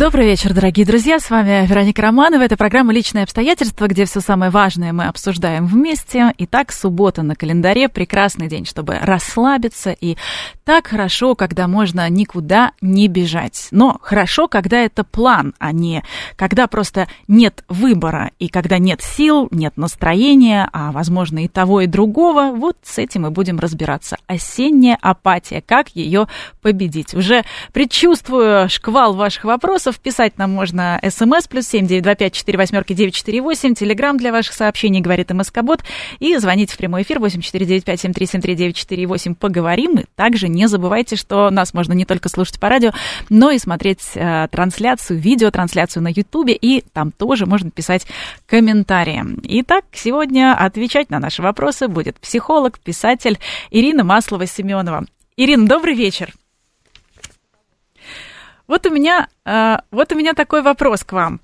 Добрый вечер, дорогие друзья. С вами Вероника Романова. Это программа «Личные обстоятельства», где все самое важное мы обсуждаем вместе. Итак, суббота на календаре. Прекрасный день, чтобы расслабиться. И так хорошо, когда можно никуда не бежать. Но хорошо, когда это план, а не когда просто нет выбора. И когда нет сил, нет настроения, а, возможно, и того, и другого. Вот с этим мы будем разбираться. Осенняя апатия. Как ее победить? Уже предчувствую шквал ваших вопросов вопросов. Писать нам можно смс плюс семь девять два пять четыре восьмерки девять четыре восемь. Телеграмм для ваших сообщений говорит МСК-бот. И звонить в прямой эфир восемь четыре девять пять семь три семь три девять четыре восемь. Поговорим. И также не забывайте, что нас можно не только слушать по радио, но и смотреть э, трансляцию, видеотрансляцию на Ютубе. И там тоже можно писать комментарии. Итак, сегодня отвечать на наши вопросы будет психолог, писатель Ирина Маслова-Семенова. Ирина, добрый вечер. Вот у меня, э, вот у меня такой вопрос к вам.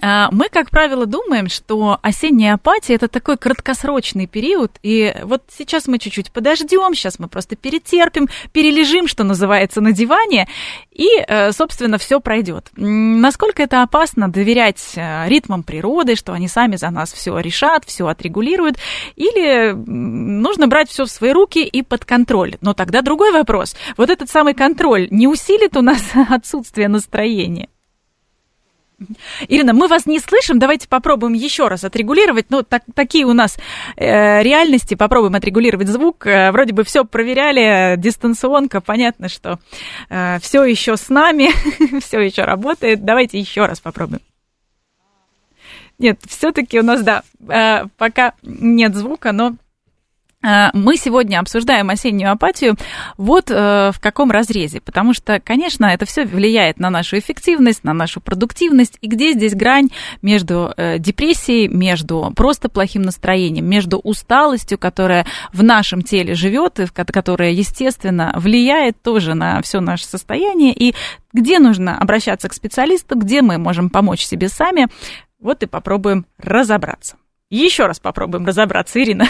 Э, мы, как правило, думаем, что осенняя апатия это такой краткосрочный период, и вот сейчас мы чуть-чуть подождем, сейчас мы просто перетерпим, перележим, что называется, на диване, и, э, собственно, все пройдет. Насколько это опасно доверять э, ритмам природы, что они сами за нас все решат, все отрегулируют, или нужно брать все в свои руки и под контроль. Но тогда другой вопрос. Вот этот самый контроль не усилит у нас отсутствие настроения? Ирина, мы вас не слышим, давайте попробуем еще раз отрегулировать. Ну, так, такие у нас э, реальности, попробуем отрегулировать звук. Э, вроде бы все проверяли, дистанционка, понятно, что э, все еще с нами, все еще работает. Давайте еще раз попробуем. Нет, все-таки у нас, да, э, пока нет звука, но мы сегодня обсуждаем осеннюю апатию вот э, в каком разрезе, потому что, конечно, это все влияет на нашу эффективность, на нашу продуктивность, и где здесь грань между э, депрессией, между просто плохим настроением, между усталостью, которая в нашем теле живет, и которая, естественно, влияет тоже на все наше состояние, и где нужно обращаться к специалисту, где мы можем помочь себе сами, вот и попробуем разобраться. Еще раз попробуем разобраться, Ирина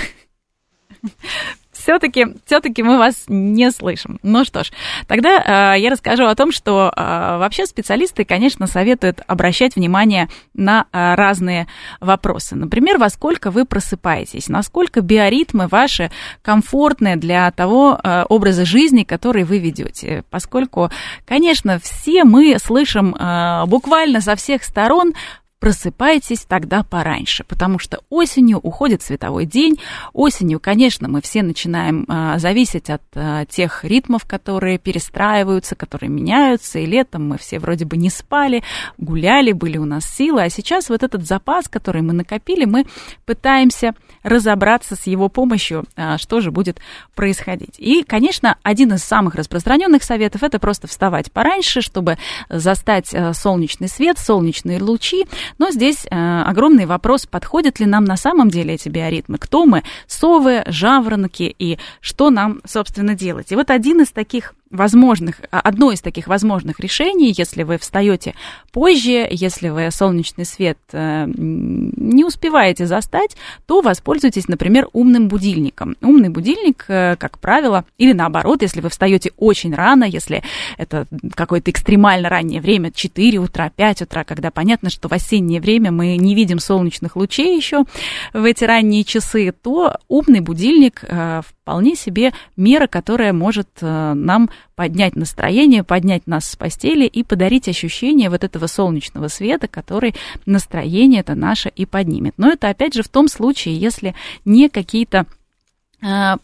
все-таки все-таки мы вас не слышим. Ну что ж, тогда э, я расскажу о том, что э, вообще специалисты, конечно, советуют обращать внимание на э, разные вопросы. Например, во сколько вы просыпаетесь, насколько биоритмы ваши комфортные для того э, образа жизни, который вы ведете. Поскольку, конечно, все мы слышим э, буквально со всех сторон просыпайтесь тогда пораньше, потому что осенью уходит световой день. Осенью, конечно, мы все начинаем а, зависеть от а, тех ритмов, которые перестраиваются, которые меняются, и летом мы все вроде бы не спали, гуляли, были у нас силы, а сейчас вот этот запас, который мы накопили, мы пытаемся разобраться с его помощью, а, что же будет происходить. И, конечно, один из самых распространенных советов это просто вставать пораньше, чтобы застать а, солнечный свет, солнечные лучи, но здесь э, огромный вопрос, подходят ли нам на самом деле эти биоритмы, кто мы, совы, жаворонки и что нам, собственно, делать. И вот один из таких возможных, а, одно из таких возможных решений, если вы встаете позже, если вы солнечный свет э, не успеваете застать, то воспользуйтесь, например, умным будильником. Умный будильник, э, как правило, или наоборот, если вы встаете очень рано, если это какое-то экстремально раннее время, 4 утра, 5 утра, когда понятно, что в осеннее время мы не видим солнечных лучей еще в эти ранние часы, то умный будильник э, вполне себе мера, которая может нам поднять настроение, поднять нас с постели и подарить ощущение вот этого солнечного света, который настроение это наше и поднимет. Но это опять же в том случае, если не какие-то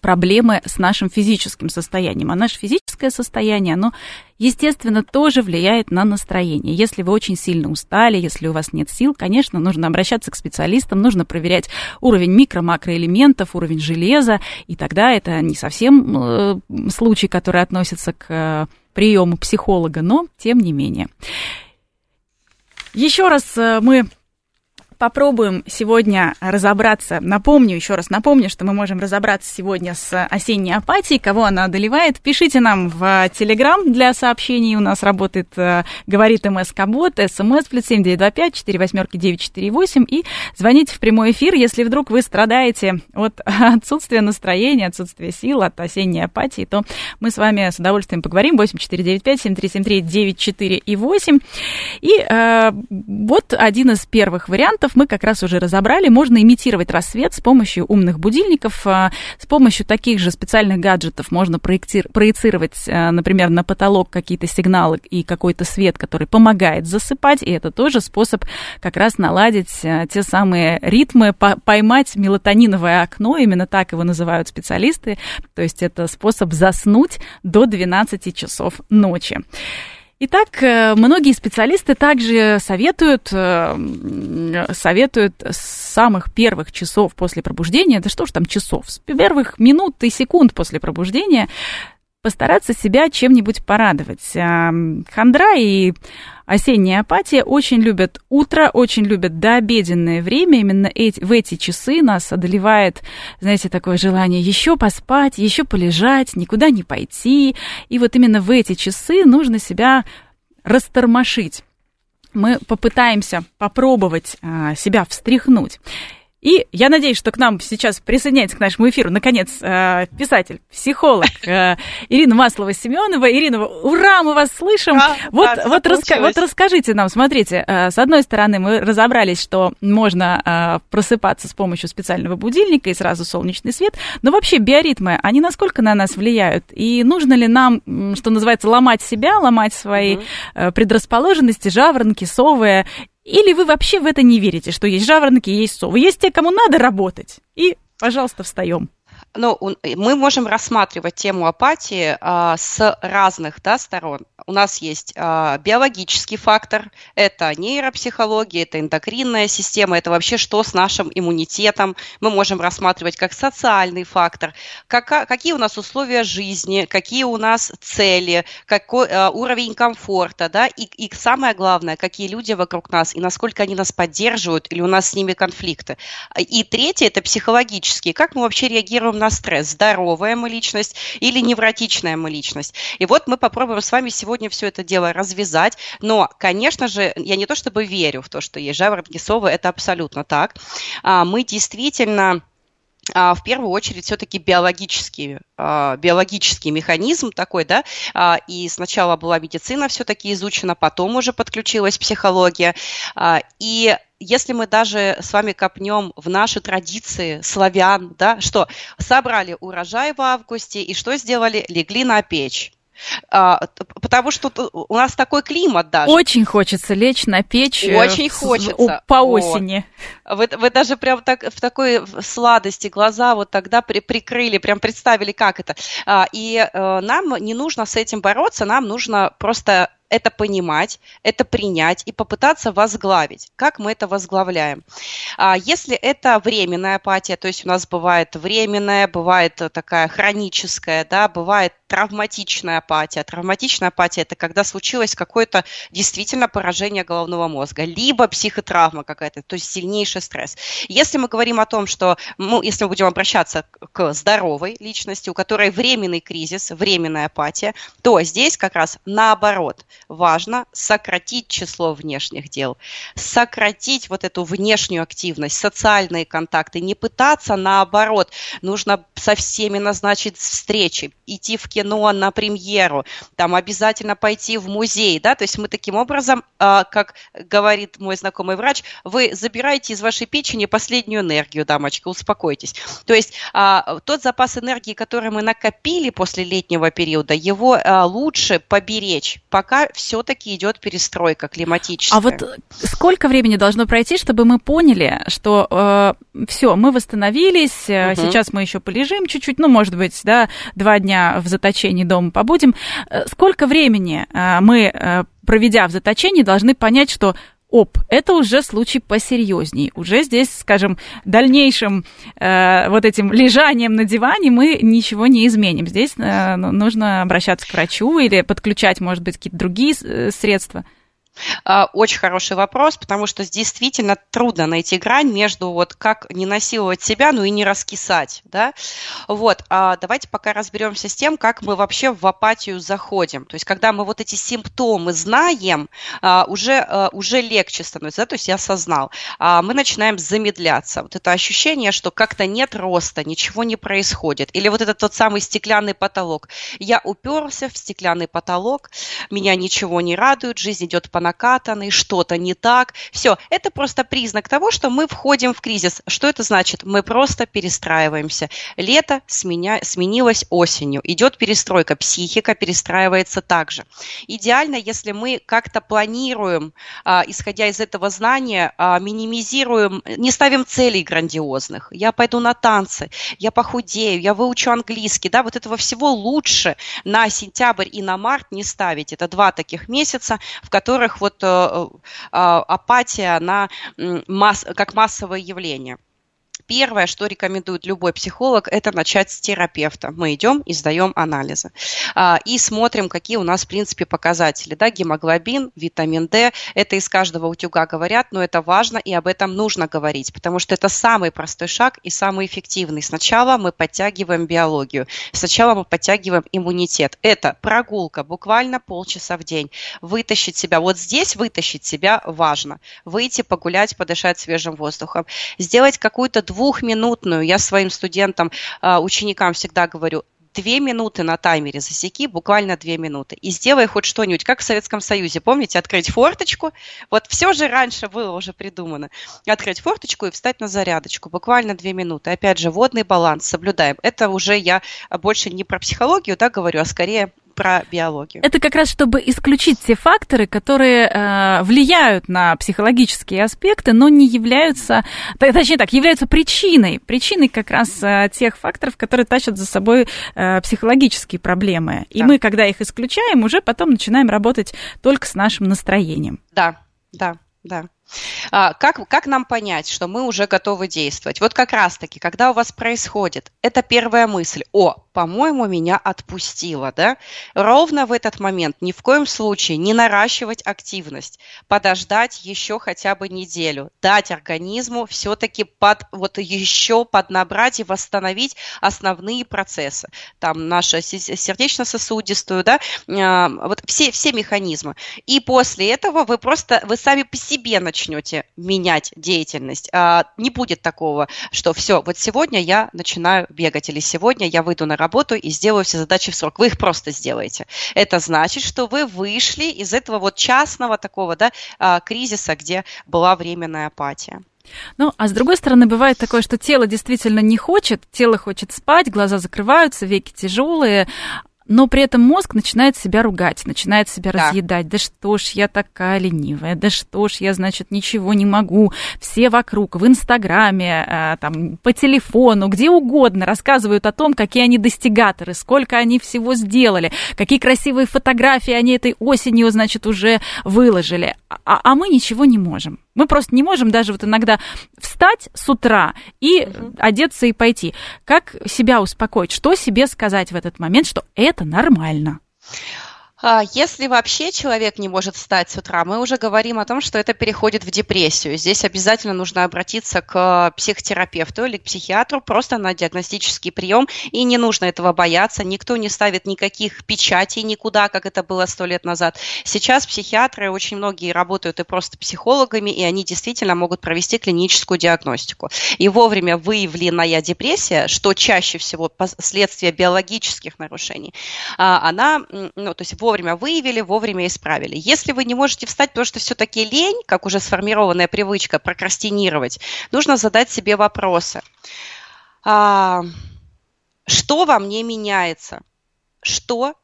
проблемы с нашим физическим состоянием. А наше физическое состояние, оно, естественно, тоже влияет на настроение. Если вы очень сильно устали, если у вас нет сил, конечно, нужно обращаться к специалистам, нужно проверять уровень микро-макроэлементов, уровень железа, и тогда это не совсем э, случай, который относится к э, приему психолога, но тем не менее. Еще раз мы попробуем сегодня разобраться. Напомню, еще раз напомню, что мы можем разобраться сегодня с осенней апатией, кого она одолевает. Пишите нам в Телеграм для сообщений. У нас работает э, «Говорит МСК-бот», СМС плюс семь девять два пять четыре восьмерки девять четыре восемь. И звоните в прямой эфир, если вдруг вы страдаете от отсутствия настроения, отсутствия сил, от осенней апатии, то мы с вами с удовольствием поговорим. восемь четыре девять пять семь три семь три девять четыре и восемь. И э, вот один из первых вариантов мы как раз уже разобрали. Можно имитировать рассвет с помощью умных будильников, э, с помощью таких же специальных гаджетов можно проецировать, э, например, на потолок какие-то сигналы и какой-то свет, который помогает засыпать, и это тоже способ как раз наладить э, те самые ритмы, поймать мелатониновое окно, именно так его называют специалисты, то есть это способ заснуть до 12 часов ночи. Итак, э, многие специалисты также советуют, э, советуют с самых первых часов после пробуждения, да что ж там часов, с первых минут и секунд после пробуждения постараться себя чем-нибудь порадовать. Хандра и осенняя апатия очень любят утро, очень любят дообеденное время. Именно эти, в эти часы нас одолевает, знаете, такое желание еще поспать, еще полежать, никуда не пойти. И вот именно в эти часы нужно себя растормошить мы попытаемся попробовать а, себя встряхнуть. И я надеюсь, что к нам сейчас присоединяется к нашему эфиру, наконец, э, писатель, психолог э, Ирина Маслова-Семенова. Ирина, ура, мы вас слышим. А, вот, да, вот, раска- вот расскажите нам, смотрите, э, с одной стороны, мы разобрались, что можно просыпаться с помощью специального будильника и сразу солнечный свет, но вообще биоритмы, они насколько на нас влияют? И нужно ли нам, что называется, ломать себя, ломать свои угу. предрасположенности, жаворонки, совы, или вы вообще в это не верите, что есть жаворонки, есть совы? Есть те, кому надо работать. И, пожалуйста, встаем ну, мы можем рассматривать тему апатии а, с разных да, сторон. У нас есть а, биологический фактор, это нейропсихология, это эндокринная система, это вообще что с нашим иммунитетом. Мы можем рассматривать как социальный фактор, как, какие у нас условия жизни, какие у нас цели, какой а, уровень комфорта, да, и, и самое главное, какие люди вокруг нас и насколько они нас поддерживают или у нас с ними конфликты. И третье – это психологические, как мы вообще реагируем на стресс, здоровая мы личность или невротичная мы личность. И вот мы попробуем с вами сегодня все это дело развязать. Но, конечно же, я не то чтобы верю в то, что есть жаворонки, совы, это абсолютно так. А, мы действительно а, в первую очередь все-таки биологический, а, биологический механизм такой, да, и сначала была медицина все-таки изучена, потом уже подключилась психология, и если мы даже с вами копнем в наши традиции славян, да, что собрали урожай в августе и что сделали? Легли на печь. А, потому что у нас такой климат даже. Очень хочется лечь на печь. Э, Очень хочется. По осени. Вы, вы даже прям так, в такой сладости глаза вот тогда при, прикрыли, прям представили, как это. А, и а, нам не нужно с этим бороться, нам нужно просто это понимать, это принять и попытаться возглавить. Как мы это возглавляем? А, если это временная апатия, то есть у нас бывает временная, бывает такая хроническая, да, бывает травматичная апатия. Травматичная апатия – это когда случилось какое-то действительно поражение головного мозга, либо психотравма какая-то, то есть сильнейший стресс. Если мы говорим о том, что, ну, если мы будем обращаться к здоровой личности, у которой временный кризис, временная апатия, то здесь как раз наоборот – важно сократить число внешних дел, сократить вот эту внешнюю активность, социальные контакты, не пытаться наоборот, нужно со всеми назначить встречи, идти в кино на премьеру, там обязательно пойти в музей, да, то есть мы таким образом, а, как говорит мой знакомый врач, вы забираете из вашей печени последнюю энергию, дамочка, успокойтесь. То есть а, тот запас энергии, который мы накопили после летнего периода, его а, лучше поберечь, пока все-таки идет перестройка климатическая. А вот сколько времени должно пройти, чтобы мы поняли, что э, все, мы восстановились, угу. сейчас мы еще полежим чуть-чуть, ну, может быть, да, два дня в заточении дома побудем. Э, сколько времени э, мы, э, проведя в заточении, должны понять, что оп, это уже случай посерьезней. Уже здесь, скажем, дальнейшим э, вот этим лежанием на диване мы ничего не изменим. Здесь э, ну, нужно обращаться к врачу или подключать, может быть, какие-то другие э, средства. А, очень хороший вопрос, потому что действительно трудно найти грань между вот как не насиловать себя, ну и не раскисать, да. Вот, а давайте пока разберемся с тем, как мы вообще в апатию заходим. То есть, когда мы вот эти симптомы знаем, а, уже, уже легче становится, да, то есть я осознал. Мы начинаем замедляться. Вот это ощущение, что как-то нет роста, ничего не происходит. Или вот этот тот самый стеклянный потолок. Я уперся в стеклянный потолок, меня ничего не радует, жизнь идет по накатанный, что-то не так. Все, это просто признак того, что мы входим в кризис. Что это значит? Мы просто перестраиваемся. Лето сменя... сменилось осенью. Идет перестройка, психика перестраивается также. Идеально, если мы как-то планируем, а, исходя из этого знания, а, минимизируем, не ставим целей грандиозных. Я пойду на танцы, я похудею, я выучу английский. Да, вот этого всего лучше на сентябрь и на март не ставить. Это два таких месяца, в которых вот э, э, апатия, она как массовое явление. Первое, что рекомендует любой психолог, это начать с терапевта. Мы идем и сдаем анализы. А, и смотрим, какие у нас, в принципе, показатели. Да, гемоглобин, витамин D. Это из каждого утюга говорят, но это важно и об этом нужно говорить, потому что это самый простой шаг и самый эффективный. Сначала мы подтягиваем биологию, сначала мы подтягиваем иммунитет. Это прогулка, буквально полчаса в день. Вытащить себя. Вот здесь вытащить себя важно. Выйти погулять, подышать свежим воздухом. Сделать какую-то двухминутную, я своим студентам, а, ученикам всегда говорю, две минуты на таймере засеки, буквально две минуты, и сделай хоть что-нибудь, как в Советском Союзе. Помните, открыть форточку? Вот все же раньше было уже придумано. Открыть форточку и встать на зарядочку, буквально две минуты. Опять же, водный баланс соблюдаем. Это уже я больше не про психологию, да, говорю, а скорее про биологию. Это как раз чтобы исключить те факторы, которые э, влияют на психологические аспекты, но не являются, точнее так, являются причиной, причиной как раз э, тех факторов, которые тащат за собой э, психологические проблемы. И да. мы, когда их исключаем, уже потом начинаем работать только с нашим настроением. Да, да, да. А, как, как нам понять, что мы уже готовы действовать? Вот как раз-таки, когда у вас происходит, это первая мысль, о, по-моему, меня отпустило, да? Ровно в этот момент ни в коем случае не наращивать активность, подождать еще хотя бы неделю, дать организму все-таки под, вот еще поднабрать и восстановить основные процессы. Там наша сердечно-сосудистую, да, а, вот все, все механизмы. И после этого вы просто, вы сами по себе начнете менять деятельность. А, не будет такого, что все, вот сегодня я начинаю бегать, или сегодня я выйду на работу и сделаю все задачи в срок. Вы их просто сделаете. Это значит, что вы вышли из этого вот частного такого да, а, кризиса, где была временная апатия. Ну, а с другой стороны, бывает такое, что тело действительно не хочет, тело хочет спать, глаза закрываются, веки тяжелые, но при этом мозг начинает себя ругать, начинает себя да. разъедать. Да что ж я такая ленивая, да что ж я, значит, ничего не могу. Все вокруг, в Инстаграме, э, там, по телефону, где угодно рассказывают о том, какие они достигаторы, сколько они всего сделали, какие красивые фотографии они этой осенью, значит, уже выложили. А, а мы ничего не можем. Мы просто не можем даже вот иногда встать с утра и угу. одеться и пойти. Как себя успокоить? Что себе сказать в этот момент, что это нормально? А, если вообще человек не может встать с утра, мы уже говорим о том, что это переходит в депрессию. Здесь обязательно нужно обратиться к психотерапевту или к психиатру просто на диагностический прием, и не нужно этого бояться. Никто не ставит никаких печатей никуда, как это было сто лет назад. Сейчас психиатры очень многие работают и просто психологами, и они действительно могут провести клиническую диагностику. И вовремя выявленная депрессия, что чаще всего последствия биологических нарушений, а, она, ну, то есть вовремя выявили, вовремя исправили. Если вы не можете встать, потому что все-таки лень, как уже сформированная привычка, прокрастинировать, нужно задать себе вопросы. А, что во мне меняется? Что,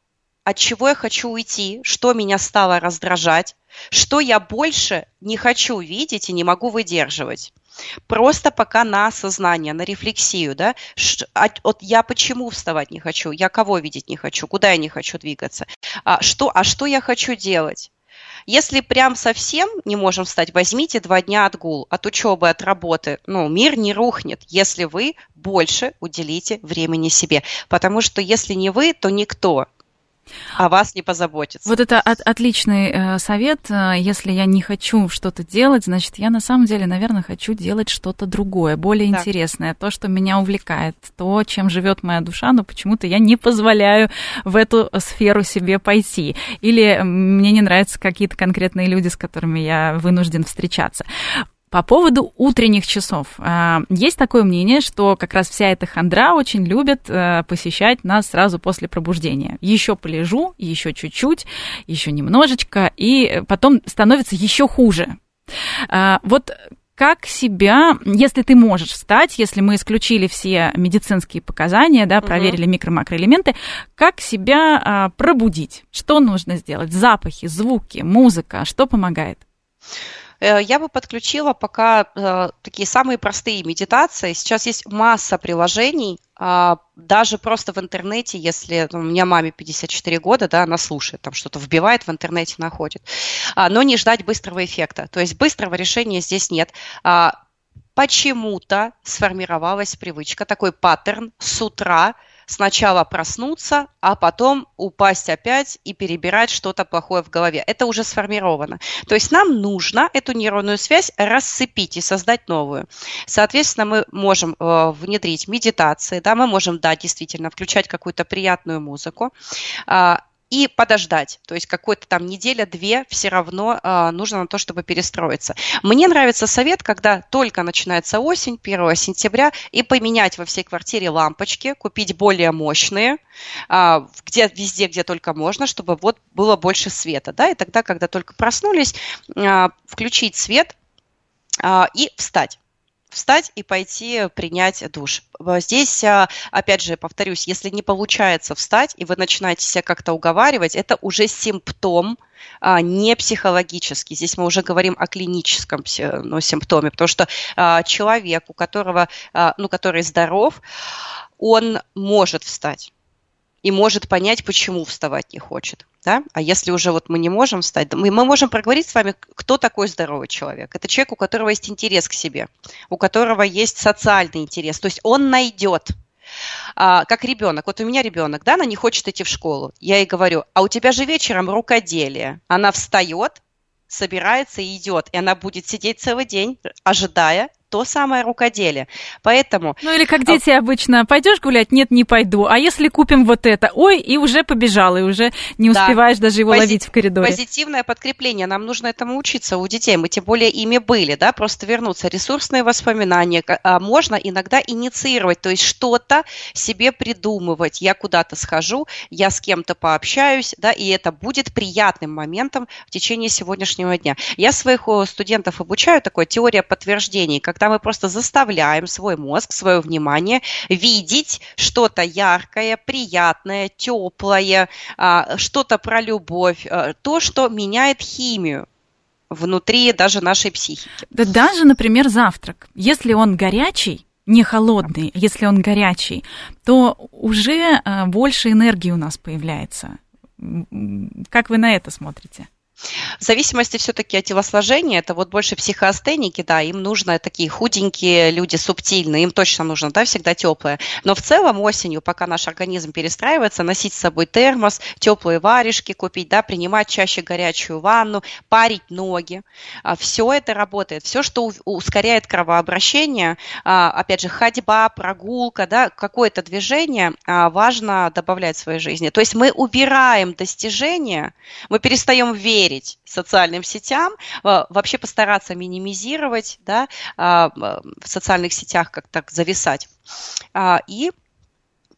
от чего я хочу уйти? Что меня стало раздражать? Что я больше не хочу видеть и не могу выдерживать? Просто пока на осознание, на рефлексию, да, а, вот я почему вставать не хочу, я кого видеть не хочу, куда я не хочу двигаться, а что, а что я хочу делать? Если прям совсем не можем встать, возьмите два дня отгул от учебы, от работы. Ну, мир не рухнет, если вы больше уделите времени себе. Потому что если не вы, то никто о вас не позаботиться. Вот это от, отличный э, совет. Э, если я не хочу что-то делать, значит, я на самом деле, наверное, хочу делать что-то другое, более да. интересное, то, что меня увлекает, то, чем живет моя душа, но почему-то я не позволяю в эту сферу себе пойти. Или мне не нравятся какие-то конкретные люди, с которыми я вынужден встречаться. По поводу утренних часов. А, есть такое мнение, что как раз вся эта хандра очень любит э, посещать нас сразу после пробуждения. Еще полежу, еще чуть-чуть, еще немножечко, и потом становится еще хуже. А, вот как себя, если ты можешь встать, если мы исключили все медицинские показания, да, проверили угу. микро-макроэлементы, как себя а, пробудить? Что нужно сделать? Запахи, звуки, музыка, что помогает? Э, я бы подключила пока э, такие самые простые медитации. Сейчас есть масса приложений, а, даже просто в интернете, если ну, у меня маме 54 года, да, она слушает, там что-то вбивает в интернете, находит. А, но не ждать быстрого эффекта. То есть быстрого решения здесь нет а, почему-то сформировалась привычка, такой паттерн с утра сначала проснуться, а потом упасть опять и перебирать что-то плохое в голове. Это уже сформировано. То есть нам нужно эту нейронную связь рассыпить и создать новую. Соответственно, мы можем э, внедрить медитации, да, мы можем, да, действительно, включать какую-то приятную музыку. И подождать. То есть какой-то там неделя-две все равно э, нужно на то, чтобы перестроиться. Мне нравится совет, когда только начинается осень, 1 сентября, и поменять во всей квартире лампочки, купить более мощные, э, где, везде, где только можно, чтобы вот было больше света. Да? И тогда, когда только проснулись, э, включить свет э, и встать встать и пойти принять душ. Здесь, а, опять же, повторюсь, если не получается встать, и вы начинаете себя как-то уговаривать, это уже симптом, а, не психологический. Здесь мы уже говорим о клиническом ну, симптоме, потому что а, человек, у которого, ну, который здоров, он может встать и может понять, почему вставать не хочет. Да? А если уже вот мы не можем встать, мы, мы можем проговорить с вами, кто такой здоровый человек. Это человек, у которого есть интерес к себе, у которого есть социальный интерес. То есть он найдет а, как ребенок. Вот у меня ребенок, да, она не хочет идти в школу. Я ей говорю, а у тебя же вечером рукоделие. Она встает, собирается и идет, и она будет сидеть целый день, ожидая то самое рукоделие. Поэтому... Ну или как дети обычно, пойдешь гулять? Нет, не пойду. А если купим вот это? Ой, и уже побежал, и уже не успеваешь да. даже его Пози... ловить в коридоре. Позитивное подкрепление, нам нужно этому учиться у детей. Мы тем более ими были, да, просто вернуться. Ресурсные воспоминания а можно иногда инициировать, то есть что-то себе придумывать. Я куда-то схожу, я с кем-то пообщаюсь, да, и это будет приятным моментом в течение сегодняшнего дня. Я своих студентов обучаю такой теория подтверждений, когда когда мы просто заставляем свой мозг, свое внимание видеть что-то яркое, приятное, теплое, а, что-то про любовь, а, то, что меняет химию внутри даже нашей психики. Да даже, например, завтрак. Если он горячий, не холодный, если он горячий, то уже а, больше энергии у нас появляется. Как вы на это смотрите? В зависимости все-таки от телосложения, это вот больше психоастеники, да, им нужно такие худенькие люди, субтильные, им точно нужно, да, всегда теплое. Но в целом осенью, пока наш организм перестраивается, носить с собой термос, теплые варежки купить, да, принимать чаще горячую ванну, парить ноги. А, все это работает. Все, что ускоряет кровообращение, а, опять же, ходьба, прогулка, да, какое-то движение а, важно добавлять в своей жизни. То есть мы убираем достижения, мы перестаем верить верить социальным сетям, э, вообще постараться минимизировать да, а, в социальных сетях, как так зависать. А, и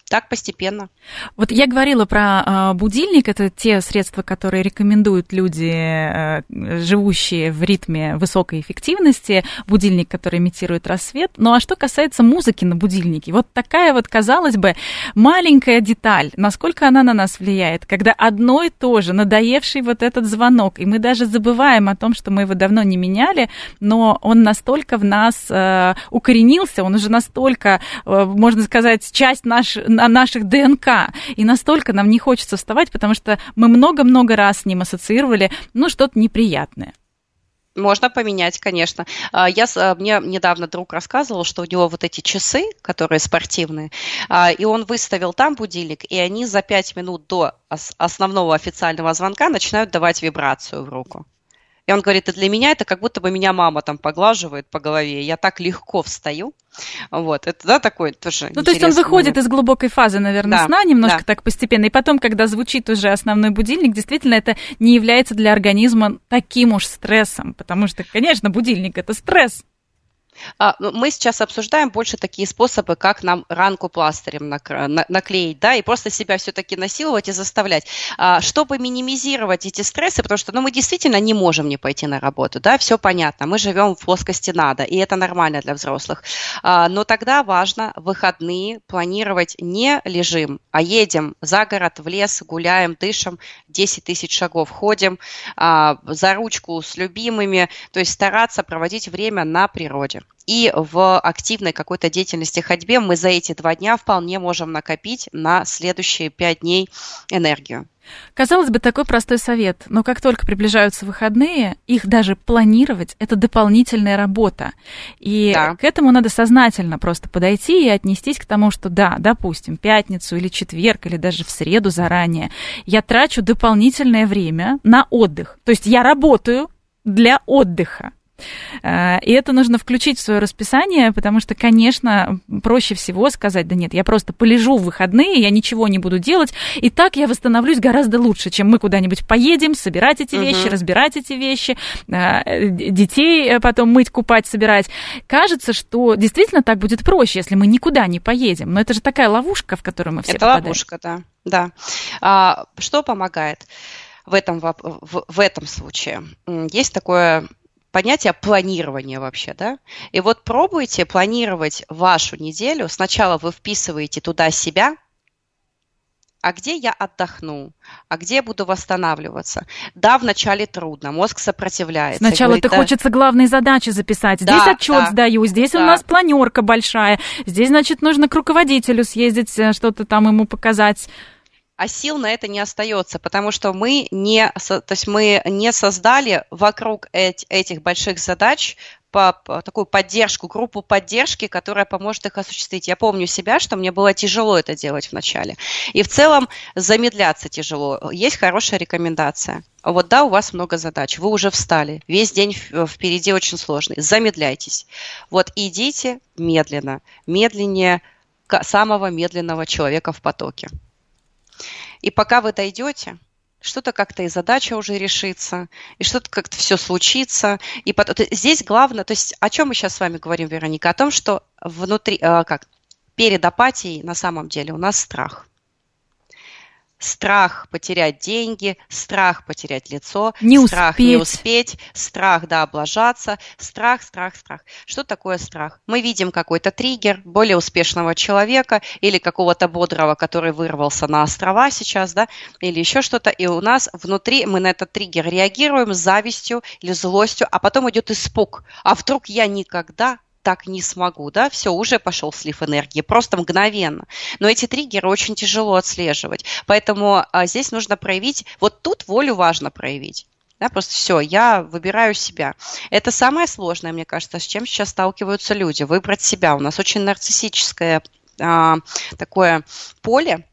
так постепенно. Вот я говорила про э, будильник, это те средства, которые рекомендуют люди, э, живущие в ритме высокой эффективности, будильник, который имитирует рассвет. Ну а что касается музыки на будильнике, вот такая вот, казалось бы, маленькая деталь, насколько она на нас влияет, когда одно и то же, надоевший вот этот звонок, и мы даже забываем о том, что мы его давно не меняли, но он настолько в нас э, укоренился, он уже настолько, э, можно сказать, часть нашей наших ДНК. И настолько нам не хочется вставать, потому что мы много-много раз с ним ассоциировали, ну, что-то неприятное. Можно поменять, конечно. А, я, а, мне недавно друг рассказывал, что у него вот эти часы, которые спортивные, а, и он выставил там будильник, и они за пять минут до основного официального звонка начинают давать вибрацию в руку. И он говорит, и для меня это как будто бы меня мама там поглаживает по голове. Я так легко встаю. Вот, это, да, такой тоже Ну, то есть он выходит момент. из глубокой фазы, наверное, да, сна немножко да. так постепенно, и потом, когда звучит уже основной будильник, действительно это не является для организма таким уж стрессом, потому что, конечно, будильник – это стресс. А, ну, мы сейчас обсуждаем больше такие способы, как нам ранку пластырем наклеить, да, и просто себя все-таки насиловать и заставлять, а, чтобы минимизировать эти стрессы, потому что, ну, мы действительно не можем не пойти на работу, да, все понятно, мы живем в плоскости надо, и это нормально для взрослых, а, но тогда важно выходные планировать не лежим, а едем за город, в лес, гуляем, дышим, 10 тысяч шагов ходим, за ручку с любимыми, то есть стараться проводить время на природе. И в активной какой-то деятельности ходьбе мы за эти два дня вполне можем накопить на следующие пять дней энергию. Казалось бы, такой простой совет, но как только приближаются выходные, их даже планировать – это дополнительная работа. И да. к этому надо сознательно просто подойти и отнестись к тому, что да, допустим, пятницу или четверг, или даже в среду заранее, я трачу дополнительное время на отдых. То есть я работаю для отдыха. Э, и это нужно включить в свое расписание, потому что, конечно, проще всего сказать, да нет, я просто полежу в выходные, я ничего не буду делать, и так я восстановлюсь гораздо лучше, чем мы куда-нибудь поедем, собирать эти вещи, угу. разбирать эти вещи, э, детей э, потом мыть, купать, собирать. Кажется, что действительно так будет проще, если мы никуда не поедем. Но это же такая ловушка, в которую мы все это попадаем. ловушка, да. да. А, что помогает? в этом, в, в этом случае. Есть такое понятие планирования вообще, да? И вот пробуйте планировать вашу неделю. Сначала вы вписываете туда себя, а где я отдохну, а где я буду восстанавливаться. Да, вначале трудно, мозг сопротивляется. Сначала ты да... хочется главные задачи записать. Здесь да, отчет да, сдаю, здесь да. у нас планерка большая, здесь, значит, нужно к руководителю съездить, э, что-то там ему показать а сил на это не остается, потому что мы не, то есть мы не создали вокруг этих больших задач по, такую поддержку, группу поддержки, которая поможет их осуществить. Я помню себя, что мне было тяжело это делать вначале. И в целом замедляться тяжело. Есть хорошая рекомендация. Вот да, у вас много задач, вы уже встали, весь день впереди очень сложный. Замедляйтесь. Вот идите медленно, медленнее самого медленного человека в потоке. И пока вы дойдете, что-то как-то и задача уже решится, и что-то как-то все случится. И потом, здесь главное, то есть о чем мы сейчас с вами говорим, Вероника? О том, что внутри, э, как, перед апатией на самом деле у нас страх страх потерять деньги, страх потерять лицо, не страх успеть. не успеть, страх, да, облажаться, страх, страх, страх. Что такое страх? Мы видим какой-то триггер более успешного человека или какого-то бодрого, который вырвался на острова сейчас, да, или еще что-то, и у нас внутри мы на этот триггер реагируем с завистью или злостью, а потом идет испуг. А вдруг я никогда так не смогу, да, все, уже пошел слив энергии, просто мгновенно. Но эти триггеры очень тяжело отслеживать, поэтому а, здесь нужно проявить, вот тут волю важно проявить. Да, просто все, я выбираю себя. Это самое сложное, мне кажется, с чем сейчас сталкиваются люди. Выбрать себя. У нас очень нарциссическое а, такое поле,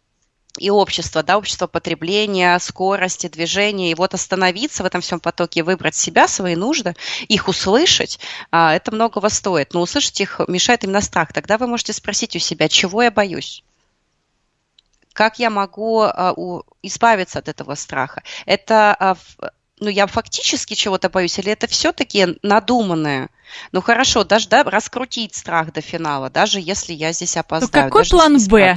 и общество, да, общество потребления, скорости, движения, и вот остановиться в этом всем потоке, выбрать себя, свои нужды, их услышать, а, это многого стоит. Но услышать их мешает именно страх. Тогда вы можете спросить у себя, чего я боюсь? Как я могу а, избавиться от этого страха? Это, а, ну, я фактически чего-то боюсь, или это все-таки надуманное? Ну хорошо, даже да, раскрутить страх до финала, даже если я здесь опоздаю. Ну какой план Б?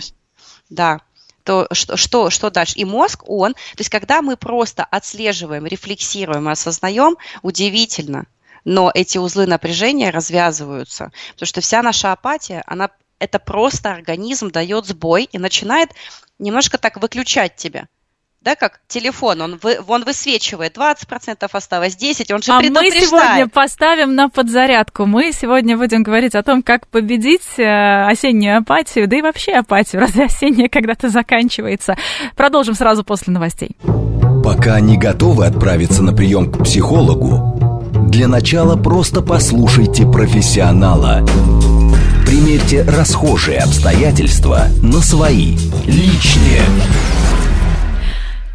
Да то что, что, что дальше? И мозг, он, то есть когда мы просто отслеживаем, рефлексируем, осознаем, удивительно, но эти узлы напряжения развязываются, потому что вся наша апатия, она это просто организм дает сбой и начинает немножко так выключать тебя да, как телефон, он, вы, он высвечивает 20% осталось, 10%, он же А мы сегодня поставим на подзарядку. Мы сегодня будем говорить о том, как победить э, осеннюю апатию, да и вообще апатию. Разве осенняя когда-то заканчивается? Продолжим сразу после новостей. Пока не готовы отправиться на прием к психологу, Для начала просто послушайте профессионала. Примерьте расхожие обстоятельства на свои, личные.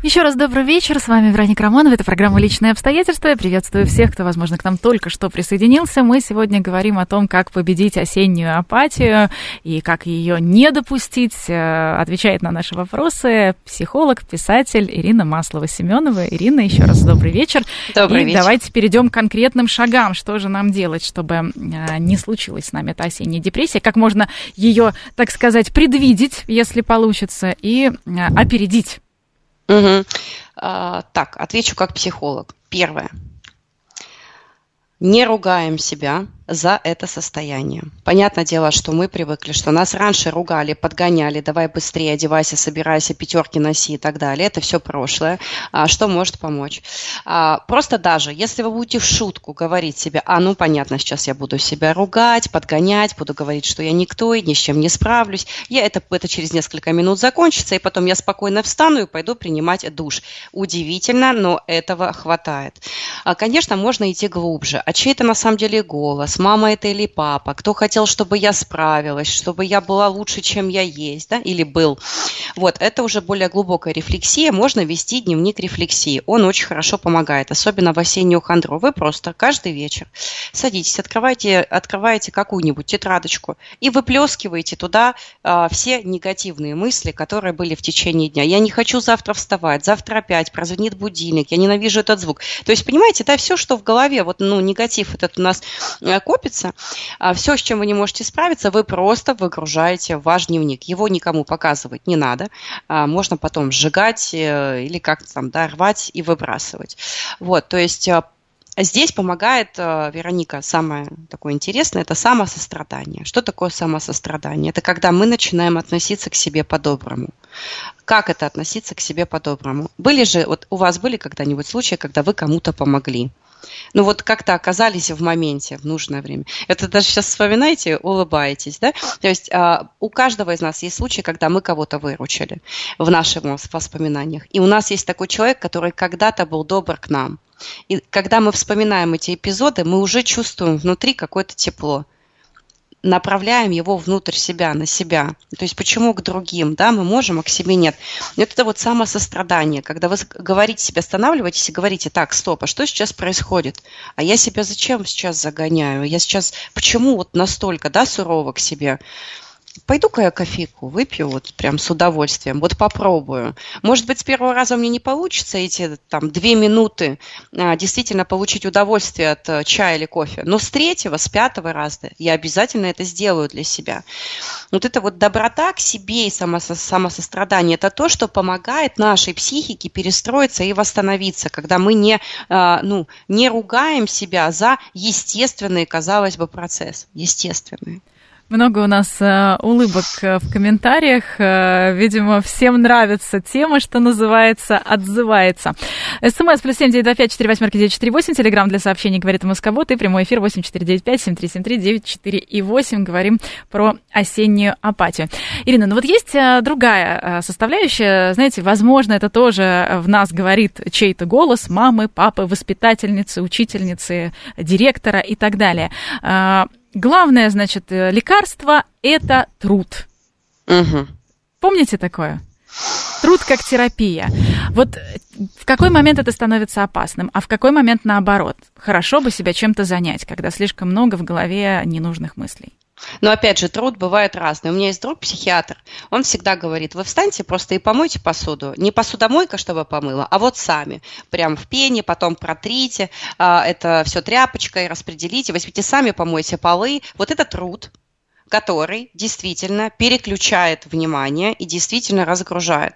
Еще раз добрый вечер. С вами Вероника Романова. Это программа «Личные обстоятельства». Я приветствую всех, кто, возможно, к нам только что присоединился. Мы сегодня говорим о том, как победить осеннюю апатию и как ее не допустить. Э, отвечает на наши вопросы психолог, писатель Ирина Маслова-Семенова. Ирина, еще раз добрый вечер. Добрый и вечер. давайте перейдем к конкретным шагам. Что же нам делать, чтобы э, не случилась с нами эта осенняя депрессия? Как можно ее, так сказать, предвидеть, если получится, и э, опередить? Угу. А, так, отвечу как психолог. Первое. Не ругаем себя за это состояние. Понятное дело, что мы привыкли, что нас раньше ругали, подгоняли, давай быстрее одевайся, собирайся, пятерки носи и так далее. Это все прошлое. А, что может помочь? А, просто даже, если вы будете в шутку говорить себе, а ну понятно, сейчас я буду себя ругать, подгонять, буду говорить, что я никто и ни с чем не справлюсь, я это, это через несколько минут закончится, и потом я спокойно встану и пойду принимать душ. Удивительно, но этого хватает. А, конечно, можно идти глубже. А чей это на самом деле голос? Мама это или папа, кто хотел, чтобы я справилась, чтобы я была лучше, чем я есть, да, или был. Вот, это уже более глубокая рефлексия, можно вести дневник рефлексии, он очень хорошо помогает, особенно в осеннюю хандру. Вы просто каждый вечер садитесь, открываете, открываете какую-нибудь тетрадочку и выплескиваете туда э, все негативные мысли, которые были в течение дня. Я не хочу завтра вставать, завтра опять прозвонит будильник, я ненавижу этот звук. То есть, понимаете, да, все, что в голове, вот, ну, негатив этот у нас копится, а все, с чем вы не можете справиться, вы просто выгружаете в ваш дневник. Его никому показывать не надо. А можно потом сжигать э, или как-то там, да, рвать и выбрасывать. Вот, то есть э, Здесь помогает, Вероника, самое такое интересное, это самосострадание. Что такое самосострадание? Это когда мы начинаем относиться к себе по-доброму. Как это относиться к себе по-доброму? Были же, вот у вас были когда-нибудь случаи, когда вы кому-то помогли? Ну вот как-то оказались в моменте, в нужное время. Это даже сейчас вспоминаете, улыбаетесь, да? То есть а, у каждого из нас есть случаи, когда мы кого-то выручили в наших воспоминаниях. И у нас есть такой человек, который когда-то был добр к нам. И когда мы вспоминаем эти эпизоды, мы уже чувствуем внутри какое-то тепло направляем его внутрь себя, на себя. То есть почему к другим, да, мы можем, а к себе нет. Это вот самосострадание, когда вы говорите себе, останавливаетесь и говорите, так, стоп, а что сейчас происходит? А я себя зачем сейчас загоняю? Я сейчас, почему вот настолько, да, сурово к себе? Пойду-ка я кофейку выпью вот прям с удовольствием, вот попробую. Может быть, с первого раза мне не получится эти там две минуты а, действительно получить удовольствие от а, чая или кофе, но с третьего, с пятого раза я обязательно это сделаю для себя. Вот это вот доброта к себе и самосо самосострадание, это то, что помогает нашей психике перестроиться и восстановиться, когда мы не, а, ну, не ругаем себя за естественный, казалось бы, процесс, естественный. Много у нас э, улыбок э, в комментариях. Э, видимо, всем нравится тема, что называется, отзывается. СМС плюс семь девять два пять четыре восьмерки девять четыре восемь. Телеграмм для сообщений говорит Москобот и прямой эфир восемь четыре девять пять семь три семь три девять четыре и восемь. Говорим про осеннюю апатию. Ирина, ну вот есть э, другая э, составляющая. Знаете, возможно, это тоже в нас говорит чей-то голос мамы, папы, воспитательницы, учительницы, директора и так далее главное, значит, э, лекарство – это труд. Угу. Помните такое? Труд как терапия. Вот э, в какой момент это становится опасным, а в какой момент наоборот? Хорошо бы себя чем-то занять, когда слишком много в голове ненужных мыслей. Но опять же, труд бывает разный. У меня есть друг психиатр, он всегда говорит, вы встаньте просто и помойте посуду. Не посудомойка, чтобы помыла, а вот сами. Прям в пене, потом протрите, а, это все тряпочкой распределите, возьмите сами, помойте полы. Вот это труд, который действительно переключает внимание и действительно разгружает.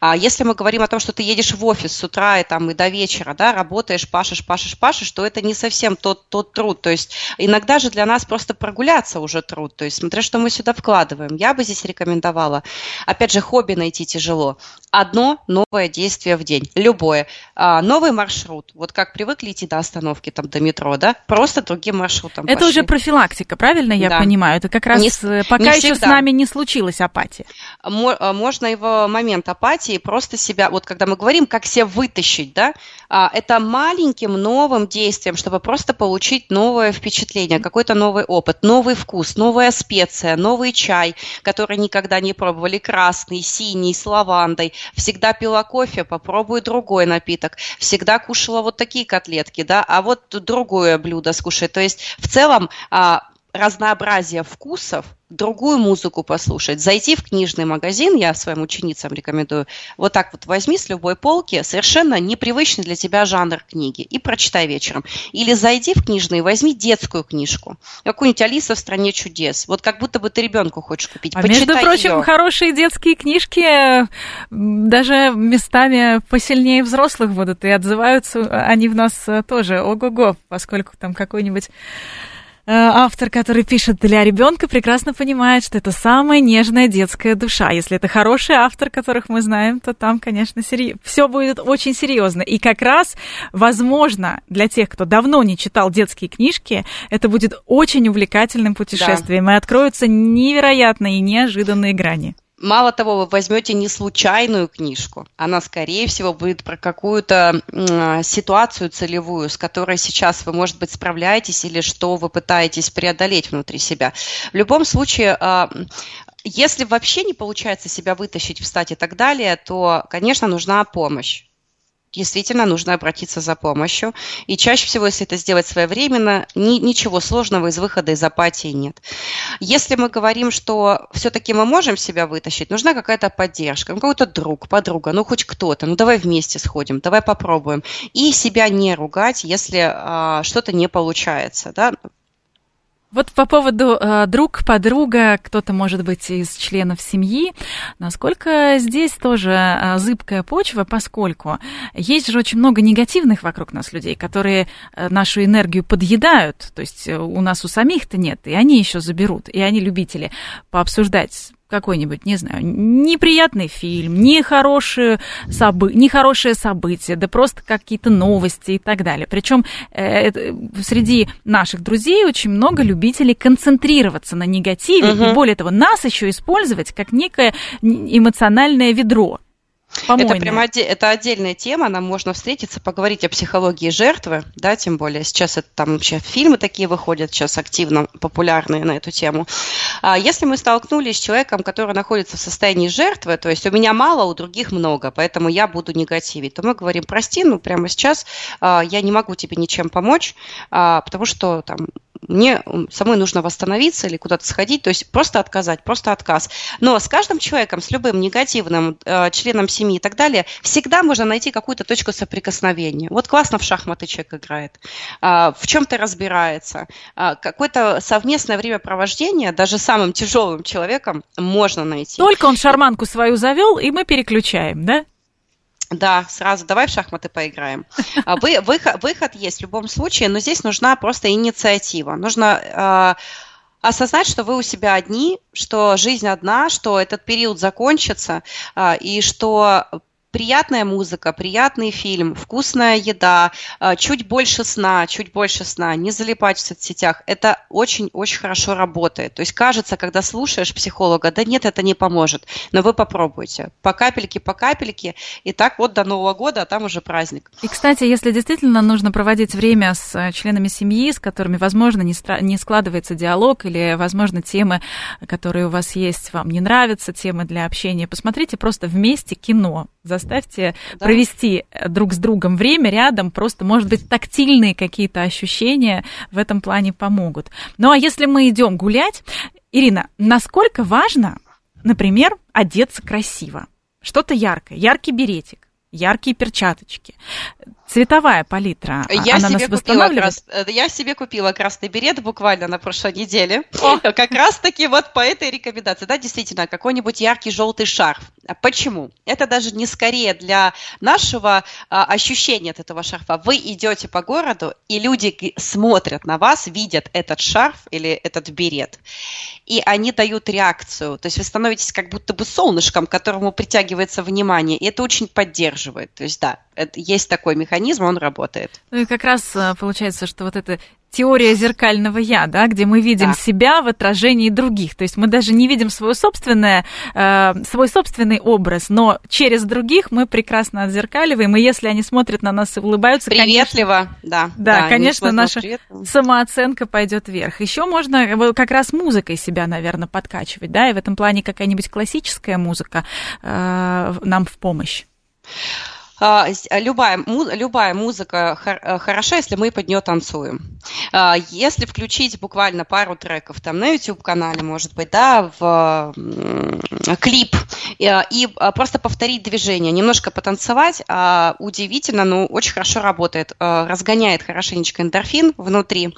А если мы говорим о том, что ты едешь в офис с утра и, там, и до вечера, да, работаешь, пашешь, пашешь, пашешь, то это не совсем тот, тот труд. То есть иногда же для нас просто прогуляться уже труд. То есть смотря, что мы сюда вкладываем. Я бы здесь рекомендовала, опять же, хобби найти тяжело. Одно новое действие в день, любое. А, новый маршрут, вот как привыкли идти до остановки, там, до метро, да, просто другим маршрутом Это пошли. уже профилактика, правильно я да. понимаю? Это как раз раз не, э, пока не еще всегда. с нами не случилась апатия. Можно его момент апатии просто себя, вот когда мы говорим, как себя вытащить, да, а, это маленьким новым действием, чтобы просто получить новое впечатление, какой-то новый опыт, новый вкус, новая специя, новый чай, который никогда не пробовали, красный, синий, с лавандой. Всегда пила кофе, попробуй другой напиток. Всегда кушала вот такие котлетки, да, а вот другое блюдо скушай. То есть в целом а, разнообразие вкусов, другую музыку послушать, зайти в книжный магазин, я своим ученицам рекомендую, вот так вот возьми с любой полки совершенно непривычный для тебя жанр книги и прочитай вечером. Или зайди в книжный и возьми детскую книжку, какую-нибудь «Алиса в стране чудес», вот как будто бы ты ребенку хочешь купить. А между прочим, ее. хорошие детские книжки даже местами посильнее взрослых будут, и отзываются они в нас тоже ого-го, поскольку там какой-нибудь Э, автор, который пишет для ребенка, прекрасно понимает, что это самая нежная детская душа. Если это хороший автор, которых мы знаем, то там, конечно, сери... все будет очень серьезно. И как раз, возможно, для тех, кто давно не читал детские книжки, это будет очень увлекательным путешествием, да. и откроются невероятные и неожиданные грани. Мало того, вы возьмете не случайную книжку, она, скорее всего, будет про какую-то ситуацию целевую, с которой сейчас вы, может быть, справляетесь или что вы пытаетесь преодолеть внутри себя. В любом случае, а, если вообще не получается себя вытащить, встать и так далее, то, конечно, нужна помощь действительно нужно обратиться за помощью. И чаще всего, если это сделать своевременно, ни, ничего сложного из выхода из апатии нет. Если мы говорим, что все-таки мы можем себя вытащить, нужна какая-то поддержка, ну, какой-то друг, подруга, ну хоть кто-то, ну давай вместе сходим, давай попробуем. И себя не ругать, если а, что-то не получается. Да? Вот по поводу э, друг, подруга, кто-то может быть из членов семьи, насколько здесь тоже э, зыбкая почва, поскольку есть же очень много негативных вокруг нас людей, которые э, нашу энергию подъедают, то есть э, у нас у самих-то нет, и они еще заберут, и они любители пообсуждать какой-нибудь, не знаю, неприятный фильм, нехорошее, собы... нехорошее событие, да просто какие-то новости и так далее. Причем э, среди наших друзей очень много любителей концентрироваться на негативе, угу. и более того, нас еще использовать как некое эмоциональное ведро. Это прям оде- это отдельная тема, нам можно встретиться, поговорить о психологии жертвы, да, тем более сейчас это там вообще фильмы такие выходят, сейчас активно популярные на эту тему. А если мы столкнулись с человеком, который находится в состоянии жертвы, то есть у меня мало, у других много, поэтому я буду негативить, то мы говорим, прости, ну прямо сейчас а, я не могу тебе ничем помочь, а, потому что там мне самой нужно восстановиться или куда-то сходить, то есть просто отказать, просто отказ. Но с каждым человеком, с любым негативным э, членом семьи и так далее, всегда можно найти какую-то точку соприкосновения. Вот классно в шахматы человек играет, э, в чем-то разбирается, э, какое-то совместное времяпровождение даже самым тяжелым человеком можно найти. Только он шарманку свою завел, и мы переключаем, да? Да, сразу давай в шахматы поиграем. А, вы, выход, выход есть в любом случае, но здесь нужна просто инициатива. Нужно э, осознать, что вы у себя одни, что жизнь одна, что этот период закончится, э, и что приятная музыка, приятный фильм, вкусная еда, а, чуть больше сна, чуть больше сна, не залипать в соцсетях, это очень-очень хорошо работает. То есть кажется, когда слушаешь психолога, да нет, это не поможет, но вы попробуйте. По капельке, по капельке, и так вот до Нового года, а там уже праздник. И, кстати, если действительно нужно проводить время с э, членами семьи, с которыми, возможно, не, стра- не складывается диалог, или, возможно, темы, которые у вас есть, вам не нравятся, темы для общения, посмотрите просто вместе кино Заставьте да. провести э, друг с другом время рядом, просто, может быть, тактильные какие-то ощущения в этом плане помогут. Ну а если мы идем гулять, Ирина, насколько важно, например, одеться красиво? Что-то яркое, яркий беретик, яркие перчаточки, цветовая палитра, я она себе купила крас... Э, я себе купила красный берет буквально на прошлой неделе. О. Как раз-таки вот по этой рекомендации. Да, действительно, какой-нибудь яркий желтый шарф. А почему? Это даже не скорее для нашего а, ощущения от этого шарфа. Вы идете по городу, и люди смотрят на вас, видят этот шарф или этот берет, и они дают реакцию. То есть вы становитесь как будто бы солнышком, к которому притягивается внимание, и это очень поддерживает. То есть да, это, есть такой механизм механизм, он работает. Ну и как раз э, получается, что вот это теория зеркального я, да, где мы видим да. себя в отражении других. То есть мы даже не видим свое собственное, э, свой собственный образ, но через других мы прекрасно отзеркаливаем. И если они смотрят на нас и улыбаются, приветливо, конечно, да, да, да, конечно, наша приветливо. самооценка пойдет вверх. Еще можно как раз музыкой себя, наверное, подкачивать, да, и в этом плане какая-нибудь классическая музыка э, нам в помощь. А, а, любая, любая музыка э, хороша, если мы под нее танцуем. А, если включить буквально пару треков там на YouTube-канале, может быть, да, в клип, и просто повторить движение, немножко потанцевать, удивительно, но очень хорошо работает, разгоняет хорошенечко эндорфин внутри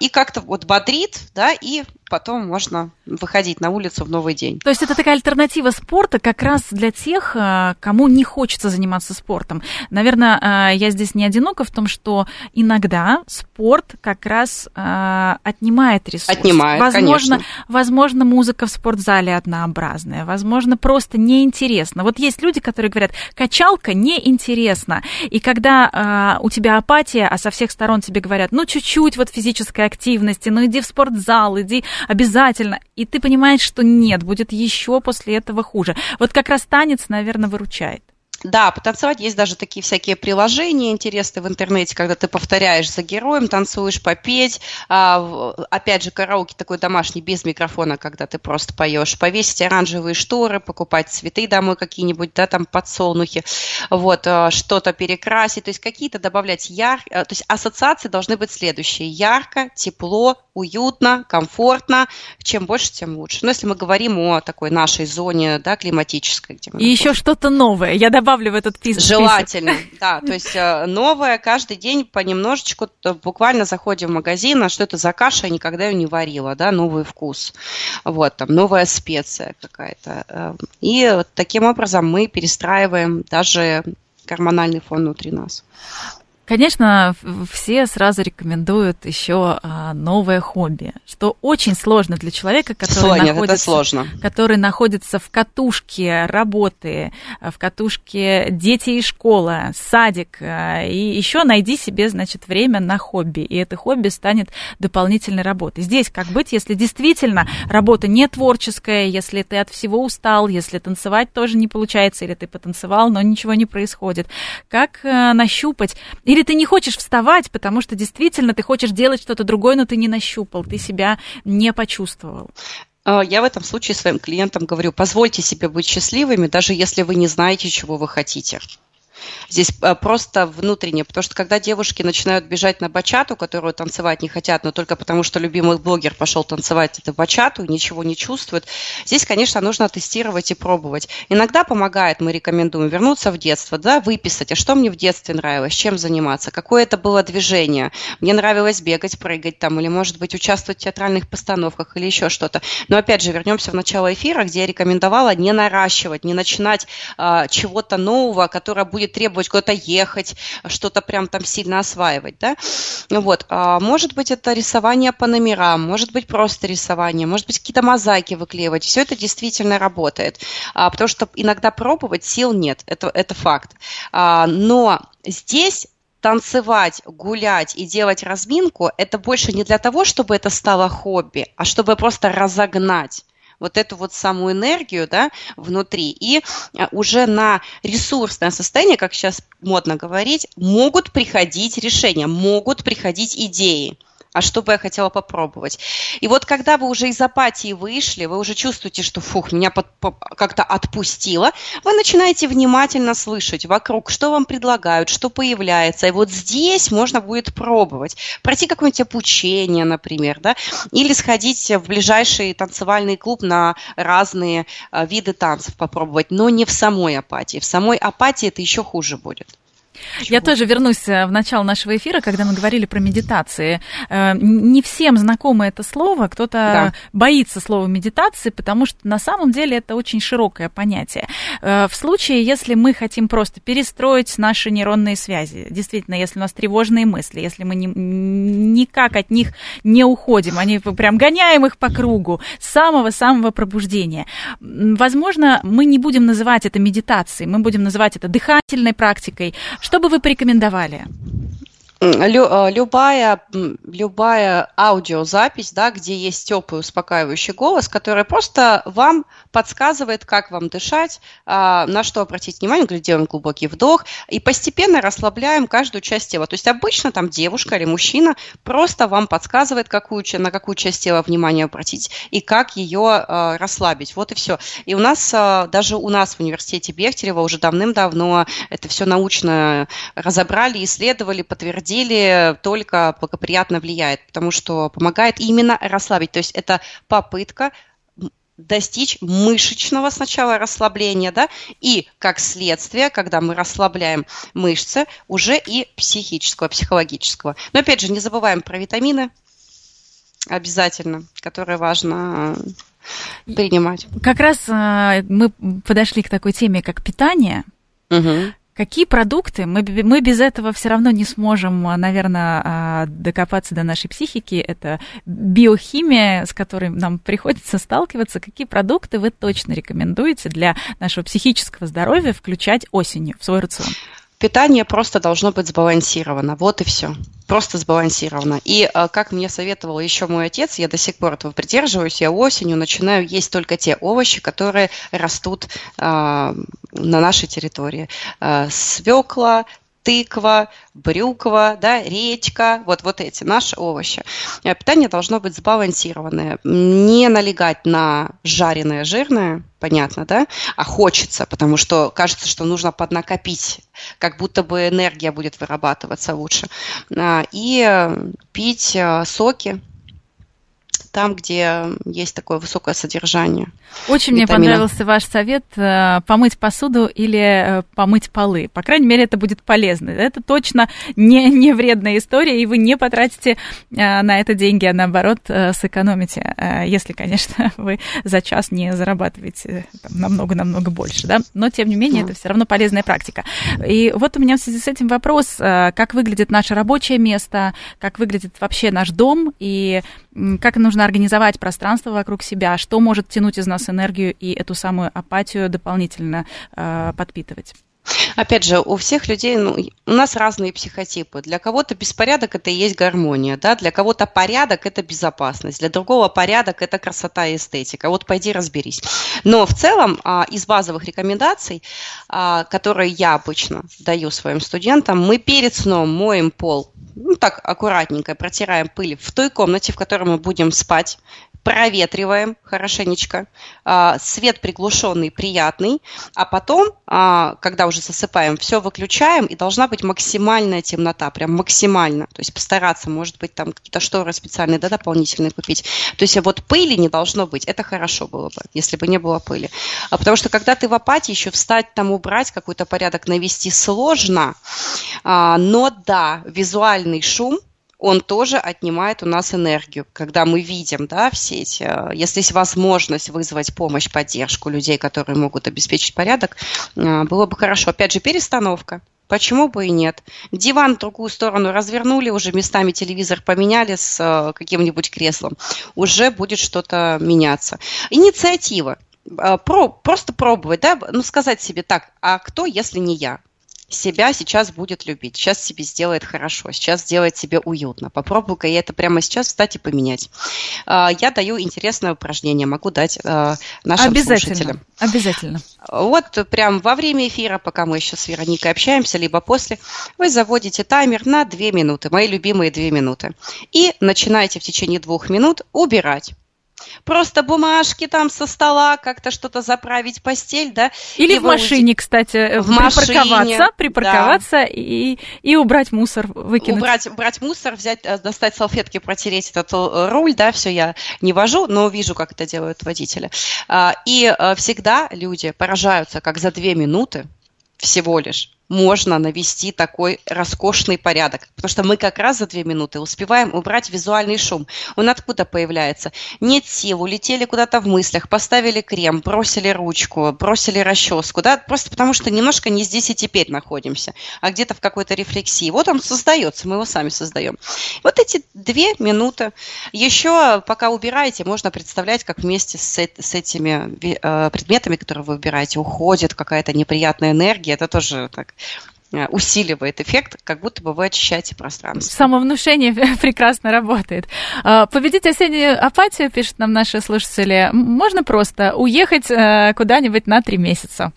и как-то вот бодрит, да, и потом можно выходить на улицу в новый день. То есть это такая альтернатива спорта как раз для тех, э, кому не хочется заниматься спортом. Наверное, э, я здесь не одинока в том, что иногда спорт как раз э, отнимает ресурс. Отнимает, возможно, конечно. Возможно, музыка в спортзале однообразная, возможно, просто неинтересно. Вот есть люди, которые говорят, качалка неинтересна. И когда у тебя апатия, а со всех сторон тебе говорят, ну, чуть-чуть вот физической активности, ну, иди в спортзал, иди обязательно. И ты понимаешь, что нет, будет еще после этого хуже. Вот как раз танец, наверное, выручает. Да, потанцевать есть даже такие всякие приложения интересные в интернете, когда ты повторяешь за героем, танцуешь попеть. А, опять же, караоке такой домашний, без микрофона, когда ты просто поешь. Повесить оранжевые шторы, покупать цветы домой какие-нибудь, да, там подсолнухи, вот, а, что-то перекрасить, то есть какие-то добавлять яр... А, то есть ассоциации должны быть следующие. Ярко, тепло, уютно, комфортно. Чем больше, тем лучше. Но если мы говорим о такой нашей зоне, да, климатической. Где И еще что-то новое. Я добавлю добавлю в этот список. Желательно, да. То есть э, новое каждый день понемножечку, буквально заходим в магазин, а что это за каша, я никогда ее не варила, да, новый вкус. Вот, там, новая специя какая-то. Э, и таким образом мы перестраиваем даже гормональный фон внутри нас. Конечно, все сразу рекомендуют еще а, новое хобби, что очень сложно для человека, который, Соня, находится, это сложно. который находится в катушке работы, в катушке дети и школа, садик, а, и еще найди себе, значит, время на хобби, и это хобби станет дополнительной работой. Здесь как быть, если действительно работа не творческая, если ты от всего устал, если танцевать тоже не получается, или ты потанцевал, но ничего не происходит. Как а, нащупать или ты не хочешь вставать, потому что действительно ты хочешь делать что-то другое, но ты не нащупал, ты себя не почувствовал. А, я в этом случае своим клиентам говорю, позвольте себе быть счастливыми, даже если вы не знаете, чего вы хотите. Здесь а, просто внутренне, потому что когда девушки начинают бежать на бачату, которую танцевать не хотят, но только потому, что любимый блогер пошел танцевать эту бачату, ничего не чувствует, здесь, конечно, нужно тестировать и пробовать. Иногда помогает, мы рекомендуем вернуться в детство, да, выписать, а что мне в детстве нравилось, чем заниматься, какое это было движение. Мне нравилось бегать, прыгать там, или, может быть, участвовать в театральных постановках или еще что-то. Но, опять же, вернемся в начало эфира, где я рекомендовала не наращивать, не начинать а, чего-то нового, которое будет требовать куда-то ехать, что-то прям там сильно осваивать, да. Вот. А может быть, это рисование по номерам, может быть, просто рисование, может быть, какие-то мозаики выклеивать. Все это действительно работает. А, потому что иногда пробовать сил нет, это, это факт. А, но здесь танцевать, гулять и делать разминку, это больше не для того, чтобы это стало хобби, а чтобы просто разогнать вот эту вот самую энергию да, внутри. И а, уже на ресурсное состояние, как сейчас модно говорить, могут приходить решения, могут приходить идеи а что бы я хотела попробовать. И вот когда вы уже из апатии вышли, вы уже чувствуете, что фух, меня под, под, как-то отпустило, вы начинаете внимательно слышать вокруг, что вам предлагают, что появляется. И вот здесь можно будет пробовать. Пройти какое-нибудь обучение, например, да, или сходить в ближайший танцевальный клуб на разные э, виды танцев попробовать, но не в самой апатии. В самой апатии это еще хуже будет. Я тоже вернусь э, в начало нашего эфира, когда мы говорили про медитации. Э, не всем знакомо это слово, кто-то да. боится слова медитации, потому что на самом деле это очень широкое понятие. Э, в случае, если мы хотим просто перестроить наши нейронные связи, действительно, если у нас тревожные мысли, если мы не, никак от них не уходим, они прям гоняем их по кругу с самого-самого пробуждения, возможно, мы не будем называть это медитацией, мы будем называть это дыхательной практикой, Что бы вы порекомендовали? Э, любая, любая аудиозапись, да, где есть теплый успокаивающий голос, который просто вам подсказывает, как вам дышать, а, на что обратить внимание, делаем глубокий вдох и постепенно расслабляем каждую часть тела. То есть обычно там девушка или мужчина просто вам подсказывает, какую, на какую часть тела внимание обратить и как ее э, расслабить. Вот и все. И у нас, даже у нас в университете Бехтерева уже давным-давно это все научно разобрали, исследовали, подтвердили, деле только благоприятно влияет, потому что помогает именно расслабить. То есть это попытка достичь мышечного сначала расслабления, да, и как следствие, когда мы расслабляем мышцы, уже и психического, психологического. Но опять же, не забываем про витамины обязательно, которые важно э, принимать. Как раз э, мы подошли к такой теме, как питание. Угу. Какие продукты? Мы, мы без этого все равно не сможем, наверное, а, докопаться до нашей психики. Это биохимия, с которой нам приходится сталкиваться. Какие продукты вы точно рекомендуете для нашего психического здоровья включать осенью в свой рацион? Питание просто должно быть сбалансировано. Вот и все. Просто сбалансировано. И э, как мне советовал еще мой отец, я до сих пор этого придерживаюсь, я осенью начинаю есть только те овощи, которые растут э, на нашей территории. Э, свекла, тыква, брюква, да, редька, вот, вот эти наши овощи. А питание должно быть сбалансированное, не налегать на жареное, жирное, понятно, да, а хочется, потому что кажется, что нужно поднакопить, как будто бы энергия будет вырабатываться лучше. А, и пить а, соки, там, где есть такое высокое содержание. Очень витамина. мне понравился ваш совет э, помыть посуду или э, помыть полы. По крайней мере, это будет полезно. Это точно не, не вредная история, и вы не потратите э, на это деньги, а наоборот сэкономите, если, конечно, вы за час не зарабатываете намного-намного больше. Да? Но, тем не менее, это все равно полезная практика. И вот у меня в связи с этим вопрос, как выглядит наше рабочее место, как выглядит вообще наш дом, и как нужно организовать пространство вокруг себя, что может тянуть из нас энергию и эту самую апатию дополнительно э, подпитывать. Опять же, у всех людей, ну, у нас разные психотипы. Для кого-то беспорядок – это и есть гармония, да? для кого-то порядок – это безопасность, для другого порядок – это красота и эстетика. Вот пойди разберись. Но в целом а, из базовых рекомендаций, а, которые я обычно даю своим студентам, мы перед сном моем пол ну, так аккуратненько протираем пыль в той комнате, в которой мы будем спать, проветриваем хорошенечко, а, свет приглушенный, приятный, а потом, а, когда уже засыпаем, все выключаем, и должна быть максимальная темнота, прям максимально, то есть постараться, может быть, там какие-то шторы специальные, да, дополнительные купить. То есть вот пыли не должно быть, это хорошо было бы, если бы не было пыли. А потому что когда ты в апатии, еще встать там, убрать какой-то порядок, навести сложно, но да, визуальный шум – он тоже отнимает у нас энергию. Когда мы видим, да, все эти, э, если есть возможность вызвать помощь, поддержку людей, которые могут обеспечить порядок, э, было бы хорошо. Опять же, перестановка. Почему бы и нет? Диван в другую сторону развернули, уже местами телевизор поменяли с э, каким-нибудь креслом. Уже будет что-то меняться. Инициатива. Про, просто пробовать, да, ну сказать себе так, а кто, если не я? Себя сейчас будет любить, сейчас себе сделает хорошо, сейчас сделает себе уютно. Попробую-ка я это прямо сейчас встать и поменять. А, я даю интересное упражнение, могу дать а, нашим Обязательно. слушателям. Обязательно. Вот прям во время эфира, пока мы еще с Вероникой общаемся, либо после, вы заводите таймер на 2 минуты, мои любимые 2 минуты, и начинаете в течение двух минут убирать просто бумажки там со стола, как-то что-то заправить постель, да. Или в машине, уйти... кстати, э, в припарковаться, машине, припарковаться да. и, и убрать мусор, выкинуть. Убрать, убрать мусор, взять, э, достать салфетки, протереть этот э, руль, да, все я не вожу, но вижу, как это делают водители. А, и всегда люди поражаются, как за две минуты всего лишь можно навести такой роскошный порядок. Потому что мы как раз за две минуты успеваем убрать визуальный шум. Он откуда появляется? Нет сил, улетели куда-то в мыслях, поставили крем, бросили ручку, бросили расческу, да, просто потому что немножко не здесь и теперь находимся, а где-то в какой-то рефлексии. Вот он создается, мы его сами создаем. Вот эти две минуты. Еще пока убираете, можно представлять, как вместе с, с этими э, предметами, которые вы убираете, уходит какая-то неприятная энергия. Это тоже так усиливает эффект, как будто бы вы очищаете пространство. Самовнушение прекрасно работает. А, победить осеннюю апатию, пишут нам наши слушатели, можно просто уехать э, куда-нибудь на три месяца.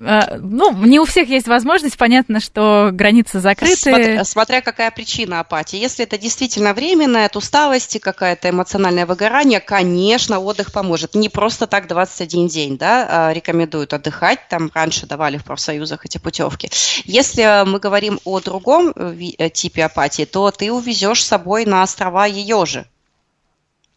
Э, ну, не у всех есть возможность, понятно, что границы закрыты. Смотря, смотря какая причина апатии. Если это действительно временная, от усталости, какое-то эмоциональное выгорание, конечно, отдых поможет. Не просто так 21 день, да, а рекомендуют отдыхать, там раньше давали в профсоюзах эти путевки. Если мы говорим о другом э, типе апатии, то ты увезешь с собой на острова ее же,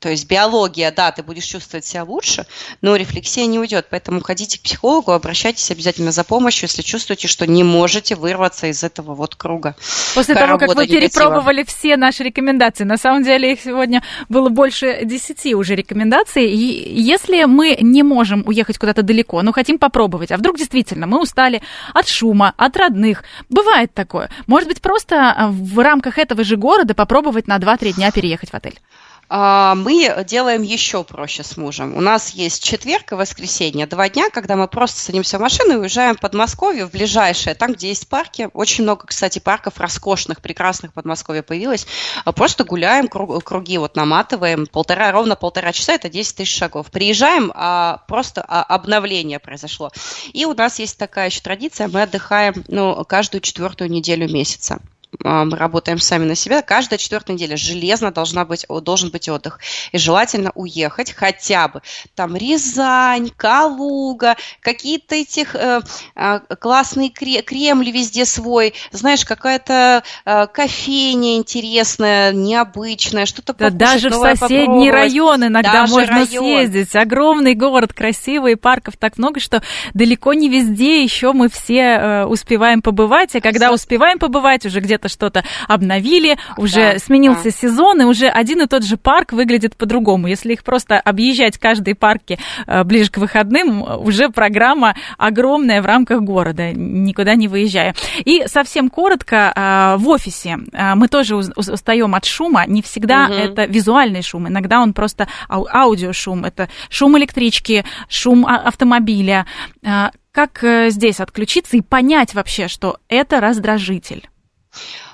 то есть биология, да, ты будешь чувствовать себя лучше, но рефлексия не уйдет. Поэтому ходите к психологу, обращайтесь обязательно за помощью, если чувствуете, что не можете вырваться из этого вот круга. После того, как вы негатива. перепробовали все наши рекомендации, на самом деле их сегодня было больше десяти уже рекомендаций. И если мы не можем уехать куда-то далеко, но хотим попробовать, а вдруг действительно мы устали от шума, от родных, бывает такое. Может быть, просто в рамках этого же города попробовать на 2-3 дня переехать в отель? А, мы делаем еще проще с мужем. У нас есть четверг и воскресенье, два дня, когда мы просто садимся в машину и уезжаем в Подмосковье, в ближайшее, там, где есть парки. Очень много, кстати, парков роскошных, прекрасных в Подмосковье появилось. А просто гуляем, круги вот наматываем, полтора, ровно полтора часа, это 10 тысяч шагов. Приезжаем, а просто обновление произошло. И у нас есть такая еще традиция, мы отдыхаем ну, каждую четвертую неделю месяца. А, мы работаем сами на себя, каждая четвертая неделя железно должна быть, должен быть отдых. И желательно уехать хотя бы там Рязань, Калуга, какие-то этих э, э, классные кремли везде свой, знаешь, какая-то э, кофейня интересная, необычная, что-то да, Даже в соседний район иногда даже можно район. съездить. Огромный город, красивый, парков так много, что далеко не везде еще мы все э, успеваем побывать, а когда успеваем побывать, уже где-то где-то что-то обновили, уже да, сменился да. сезон, и уже один и тот же парк выглядит по-другому. Если их просто объезжать каждые парки э, ближе к выходным, уже программа огромная в рамках города, никуда не выезжая. И совсем коротко, э, в офисе э, мы тоже устаем от шума, не всегда угу. это визуальный шум, иногда он просто аудиошум, это шум электрички, шум а, автомобиля. Как здесь отключиться и понять вообще, что это раздражитель?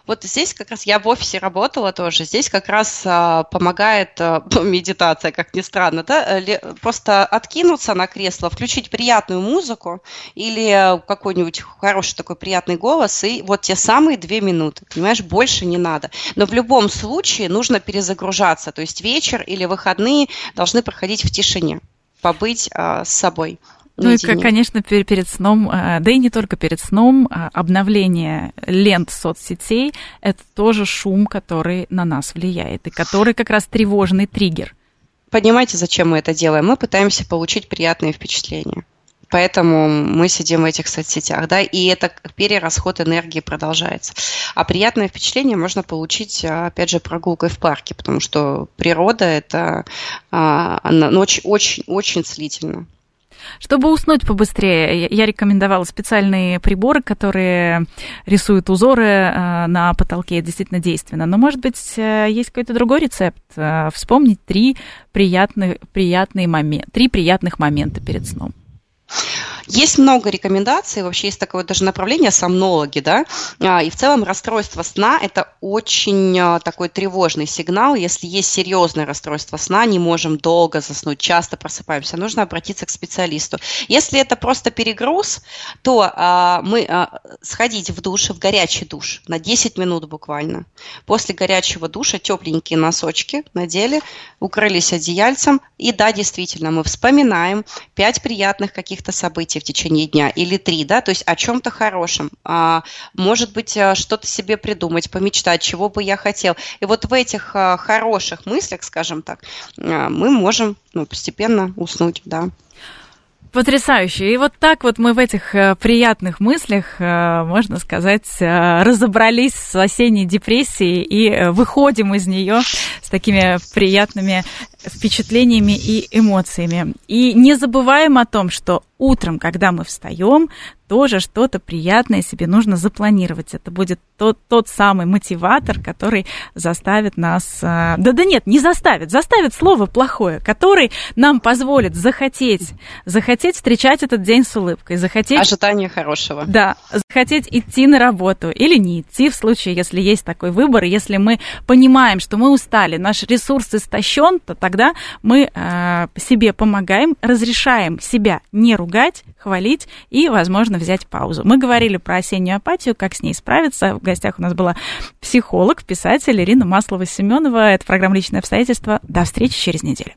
Вот здесь как раз я в офисе работала тоже. Здесь как раз а, помогает а, медитация, как ни странно, да, просто откинуться на кресло, включить приятную музыку или какой-нибудь хороший такой приятный голос, и вот те самые две минуты, понимаешь, больше не надо. Но в любом случае нужно перезагружаться, то есть вечер или выходные должны проходить в тишине, побыть а, с собой. Ну и, конечно, перед сном, э, да и не только перед сном, а обновление лент соцсетей – это тоже шум, который на нас влияет, и который как раз тревожный триггер. Понимаете, зачем мы это делаем? Мы пытаемся получить приятные впечатления. Поэтому мы сидим в этих соцсетях, да, и это перерасход энергии продолжается. А приятное впечатление можно получить, опять же, прогулкой в парке, потому что природа это а, она, ну, очень, очень, очень целительно. Чтобы уснуть побыстрее, я рекомендовала специальные приборы, которые рисуют узоры э, на потолке. Это действительно действенно. Но, может быть, э, есть какой-то другой рецепт? Э, вспомнить три приятных, приятные момента, три приятных момента перед сном. Есть много рекомендаций, вообще есть такое даже направление сомнологи, да, а, и в целом расстройство сна – это очень а, такой тревожный сигнал. Если есть серьезное расстройство сна, не можем долго заснуть, часто просыпаемся, нужно обратиться к специалисту. Если это просто перегруз, то а, мы а, сходить в душ, в горячий душ на 10 минут буквально. После горячего душа тепленькие носочки надели, укрылись одеяльцем, и да, действительно, мы вспоминаем пять приятных каких-то событий в течение дня или три, да, то есть о чем-то хорошем, а, может быть, э, что-то себе придумать, помечтать, чего бы я хотел. И вот в этих а, хороших мыслях, скажем так, а, мы можем ну, постепенно уснуть, да. Потрясающе. И вот так вот мы в этих э, приятных мыслях, э, можно сказать, э, разобрались с осенней депрессией и выходим из нее с такими приятными впечатлениями и эмоциями. И не забываем о том, что утром, когда мы встаем, тоже что-то приятное себе нужно запланировать. Это будет тот, тот самый мотиватор, который заставит нас... А, да да нет, не заставит, заставит слово плохое, который нам позволит захотеть, захотеть встречать этот день с улыбкой, захотеть... Ожидание хорошего. Да, захотеть идти на работу или не идти в случае, если есть такой выбор, если мы понимаем, что мы устали, наш ресурс истощен, то тогда мы э, себе помогаем, разрешаем себя не ругать, хвалить и, возможно, взять паузу. Мы говорили про осеннюю апатию, как с ней справиться. В гостях у нас была психолог, писатель Ирина Маслова-Семенова. Это программа «Личные обстоятельства». До встречи через неделю.